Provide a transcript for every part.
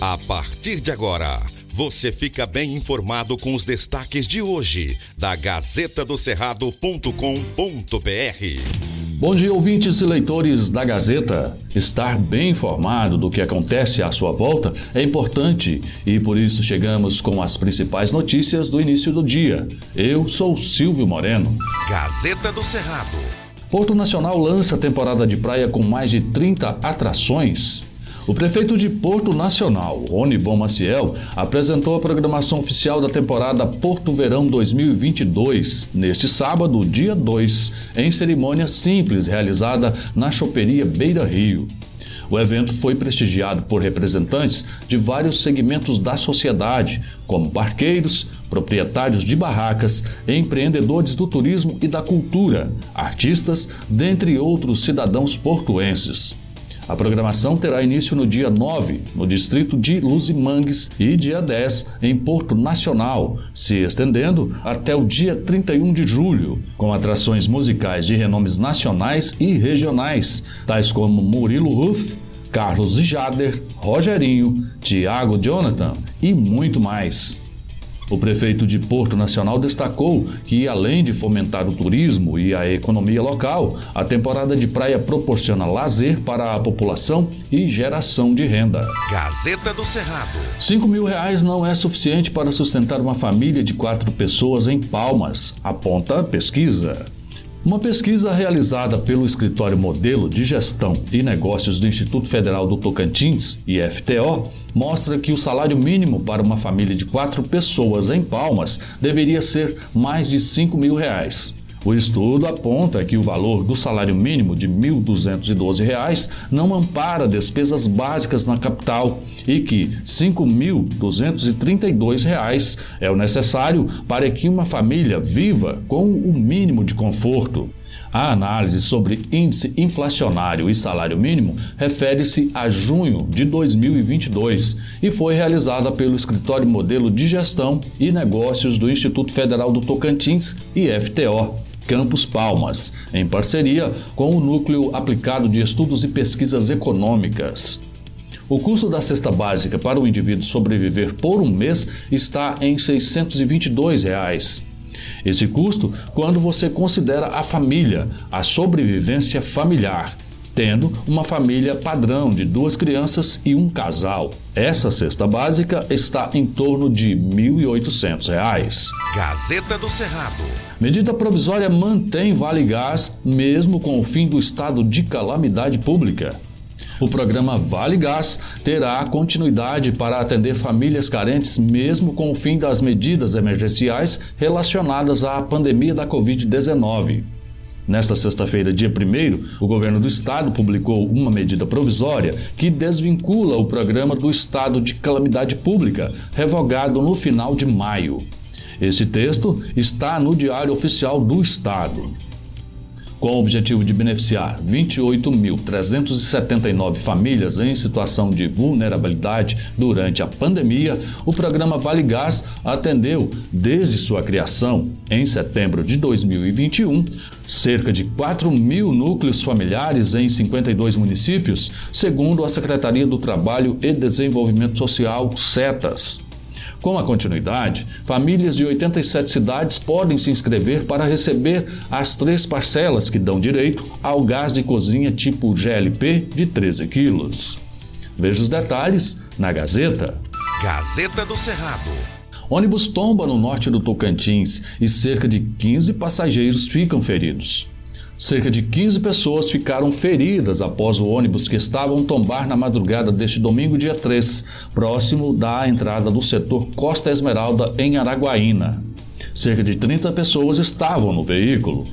A partir de agora, você fica bem informado com os destaques de hoje da Gazeta do Cerrado.com.br. Bom dia, ouvintes e leitores da Gazeta. Estar bem informado do que acontece à sua volta é importante e por isso chegamos com as principais notícias do início do dia. Eu sou Silvio Moreno. Gazeta do Cerrado. Porto Nacional lança temporada de praia com mais de 30 atrações. O prefeito de Porto Nacional, Onivon Maciel, apresentou a programação oficial da temporada Porto Verão 2022 neste sábado, dia 2, em cerimônia simples realizada na choperia Beira Rio. O evento foi prestigiado por representantes de vários segmentos da sociedade, como barqueiros, proprietários de barracas, empreendedores do turismo e da cultura, artistas, dentre outros cidadãos portuenses. A programação terá início no dia 9, no distrito de Luzimangues, e dia 10, em Porto Nacional, se estendendo até o dia 31 de julho, com atrações musicais de renomes nacionais e regionais, tais como Murilo Ruff, Carlos Jader, Rogerinho, Tiago Jonathan e muito mais. O prefeito de Porto Nacional destacou que, além de fomentar o turismo e a economia local, a temporada de praia proporciona lazer para a população e geração de renda. Gazeta do Cerrado. 5 mil reais não é suficiente para sustentar uma família de quatro pessoas em Palmas, aponta a pesquisa. Uma pesquisa realizada pelo Escritório Modelo de Gestão e Negócios do Instituto Federal do Tocantins, IFTO, mostra que o salário mínimo para uma família de quatro pessoas em Palmas deveria ser mais de 5 mil reais. O estudo aponta que o valor do salário mínimo de R$ 1.212 não ampara despesas básicas na capital e que R$ 5.232 é o necessário para que uma família viva com o mínimo de conforto. A análise sobre índice inflacionário e salário mínimo refere-se a junho de 2022 e foi realizada pelo Escritório Modelo de Gestão e Negócios do Instituto Federal do Tocantins, IFTO. Campus Palmas, em parceria com o Núcleo Aplicado de Estudos e Pesquisas Econômicas. O custo da cesta básica para o indivíduo sobreviver por um mês está em 622 reais. Esse custo quando você considera a família, a sobrevivência familiar tendo uma família padrão de duas crianças e um casal. Essa cesta básica está em torno de R$ 1.800. Gazeta do Cerrado. Medida provisória mantém Vale Gás mesmo com o fim do estado de calamidade pública. O programa Vale Gás terá continuidade para atender famílias carentes mesmo com o fim das medidas emergenciais relacionadas à pandemia da Covid-19. Nesta sexta-feira, dia 1, o governo do estado publicou uma medida provisória que desvincula o programa do estado de calamidade pública, revogado no final de maio. Esse texto está no Diário Oficial do Estado com o objetivo de beneficiar 28.379 famílias em situação de vulnerabilidade durante a pandemia, o programa Vale Gás atendeu, desde sua criação, em setembro de 2021, cerca de 4 mil núcleos familiares em 52 municípios, segundo a Secretaria do Trabalho e Desenvolvimento Social, SETAS. Com a continuidade, famílias de 87 cidades podem se inscrever para receber as três parcelas que dão direito ao gás de cozinha tipo GLP de 13 quilos. Veja os detalhes na Gazeta. Gazeta do Cerrado. Ônibus tomba no norte do Tocantins e cerca de 15 passageiros ficam feridos. Cerca de 15 pessoas ficaram feridas após o ônibus que estavam tombar na madrugada deste domingo, dia 3, próximo da entrada do setor Costa Esmeralda, em Araguaína. Cerca de 30 pessoas estavam no veículo.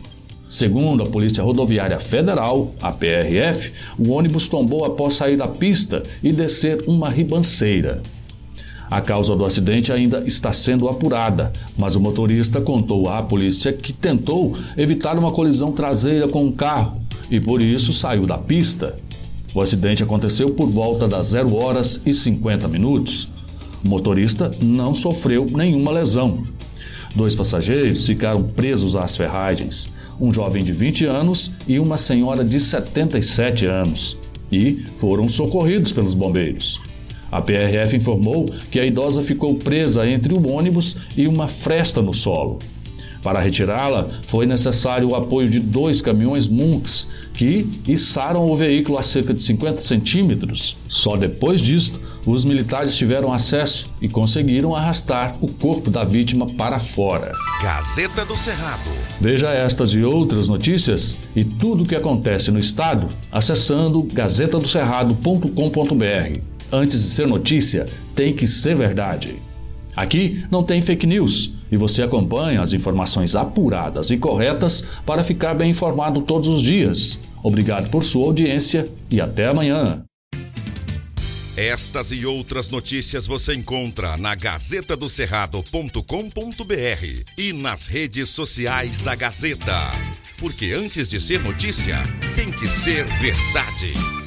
Segundo a Polícia Rodoviária Federal, a PRF, o ônibus tombou após sair da pista e descer uma ribanceira. A causa do acidente ainda está sendo apurada, mas o motorista contou à polícia que tentou evitar uma colisão traseira com um carro e por isso saiu da pista. O acidente aconteceu por volta das 0 horas e 50 minutos. O motorista não sofreu nenhuma lesão. Dois passageiros ficaram presos às ferragens, um jovem de 20 anos e uma senhora de 77 anos, e foram socorridos pelos bombeiros. A PRF informou que a idosa ficou presa entre o ônibus e uma fresta no solo. Para retirá-la, foi necessário o apoio de dois caminhões Munks, que içaram o veículo a cerca de 50 centímetros. Só depois disto, os militares tiveram acesso e conseguiram arrastar o corpo da vítima para fora. Gazeta do Cerrado. Veja estas e outras notícias e tudo o que acontece no estado acessando gazetadocerrado.com.br. Antes de ser notícia, tem que ser verdade. Aqui não tem fake news e você acompanha as informações apuradas e corretas para ficar bem informado todos os dias. Obrigado por sua audiência e até amanhã. Estas e outras notícias você encontra na gazetadocerrado.com.br e nas redes sociais da Gazeta. Porque antes de ser notícia, tem que ser verdade.